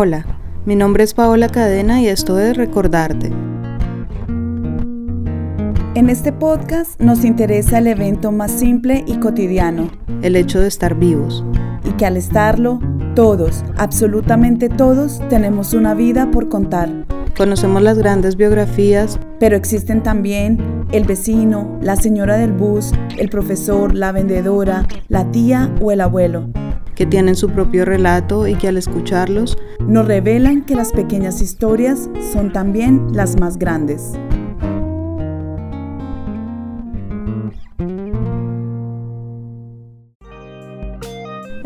Hola, mi nombre es Paola Cadena y esto es Recordarte. En este podcast nos interesa el evento más simple y cotidiano, el hecho de estar vivos. Y que al estarlo, todos, absolutamente todos, tenemos una vida por contar. Conocemos las grandes biografías, pero existen también el vecino, la señora del bus, el profesor, la vendedora, la tía o el abuelo que tienen su propio relato y que al escucharlos nos revelan que las pequeñas historias son también las más grandes.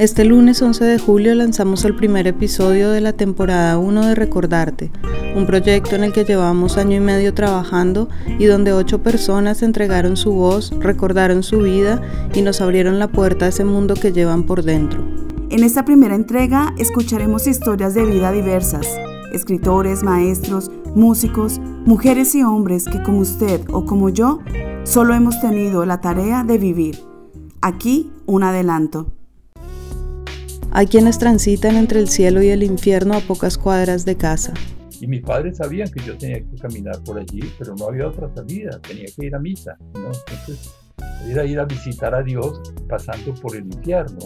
Este lunes 11 de julio lanzamos el primer episodio de la temporada 1 de Recordarte, un proyecto en el que llevamos año y medio trabajando y donde ocho personas entregaron su voz, recordaron su vida y nos abrieron la puerta a ese mundo que llevan por dentro. En esta primera entrega escucharemos historias de vida diversas, escritores, maestros, músicos, mujeres y hombres que como usted o como yo, solo hemos tenido la tarea de vivir. Aquí un adelanto. Hay quienes transitan entre el cielo y el infierno a pocas cuadras de casa. Y mis padres sabían que yo tenía que caminar por allí, pero no había otra salida, tenía que ir a misa. ¿no? Entonces, era ir a visitar a Dios pasando por el infierno,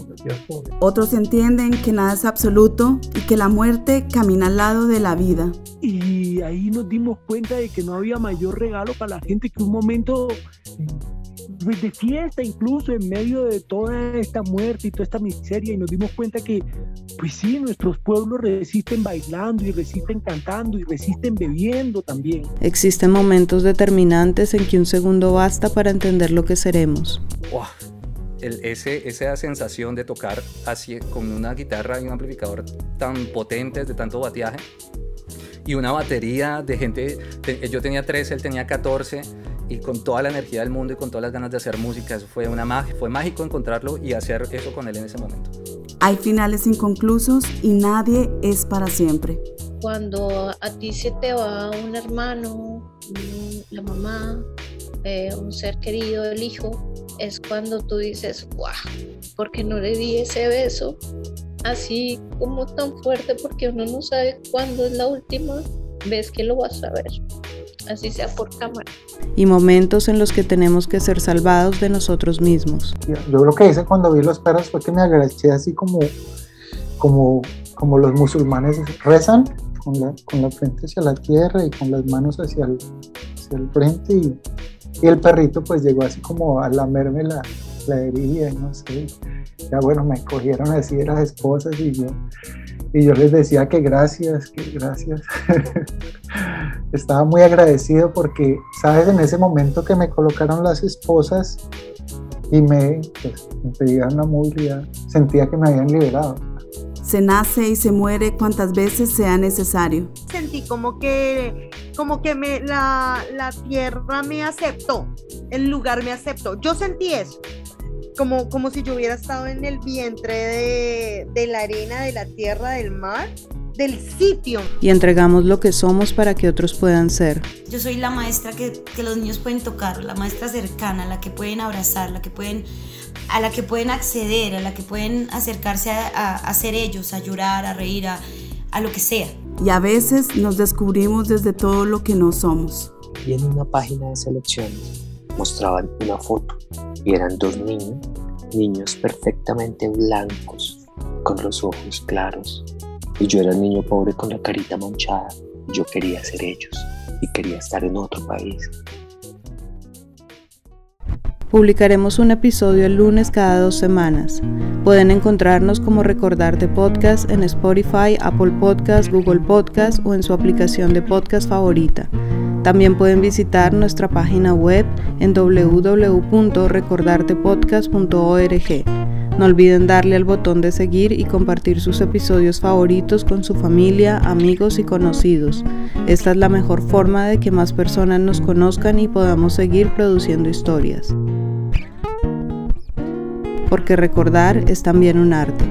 Otros entienden que nada es absoluto y que la muerte camina al lado de la vida. Y ahí nos dimos cuenta de que no había mayor regalo para la gente que un momento de fiesta incluso en medio de toda esta muerte y toda esta miseria y nos dimos cuenta que pues sí, nuestros pueblos resisten bailando y resisten cantando y resisten bebiendo también. Existen momentos determinantes en que un segundo basta para entender lo que seremos. ese, esa sensación de tocar así con una guitarra y un amplificador tan potentes, de tanto bateaje, y una batería de gente, yo tenía 13, él tenía 14, y con toda la energía del mundo y con todas las ganas de hacer música. Eso fue, una magia, fue mágico encontrarlo y hacer eso con él en ese momento. Hay finales inconclusos y nadie es para siempre. Cuando a ti se te va un hermano, la mamá, eh, un ser querido, el hijo, es cuando tú dices, wow, porque no le di ese beso así como tan fuerte? Porque uno no sabe cuándo es la última vez que lo vas a ver así sea por cámara. Y momentos en los que tenemos que ser salvados de nosotros mismos. Yo, lo que hice cuando vi los perros fue que me agaché así como, como, como los musulmanes rezan, con la, con la frente hacia la tierra y con las manos hacia el, hacia el frente y, y, el perrito pues llegó así como a lamerme la, la herida, no sé. Ya bueno, me cogieron así de las esposas y yo y yo les decía que gracias, que gracias. Estaba muy agradecido porque, sabes, en ese momento que me colocaron las esposas y me, pues, me pedían una movilidad, sentía que me habían liberado. Se nace y se muere cuantas veces sea necesario. Sentí como que, como que me, la, la tierra me aceptó, el lugar me aceptó. Yo sentí eso como, como si yo hubiera estado en el vientre de, de la arena, de la tierra, del mar, del sitio. Y entregamos lo que somos para que otros puedan ser. Yo soy la maestra que, que, los niños pueden tocar, la maestra cercana, la que pueden abrazar, la que pueden, a la que pueden acceder, a la que pueden acercarse a, a, ser ellos, a llorar, a reír, a, a lo que sea. Y a veces nos descubrimos desde todo lo que no somos. Y en una página de selecciones mostraban una foto y eran dos niños, niños perfectamente blancos, con los ojos claros. Y yo era el niño pobre con la carita manchada. Yo quería ser ellos y quería estar en otro país. Publicaremos un episodio el lunes cada dos semanas. Pueden encontrarnos como Recordarte Podcast en Spotify, Apple Podcast, Google Podcast o en su aplicación de podcast favorita. También pueden visitar nuestra página web en www.recordartepodcast.org. No olviden darle al botón de seguir y compartir sus episodios favoritos con su familia, amigos y conocidos. Esta es la mejor forma de que más personas nos conozcan y podamos seguir produciendo historias. Porque recordar es también un arte.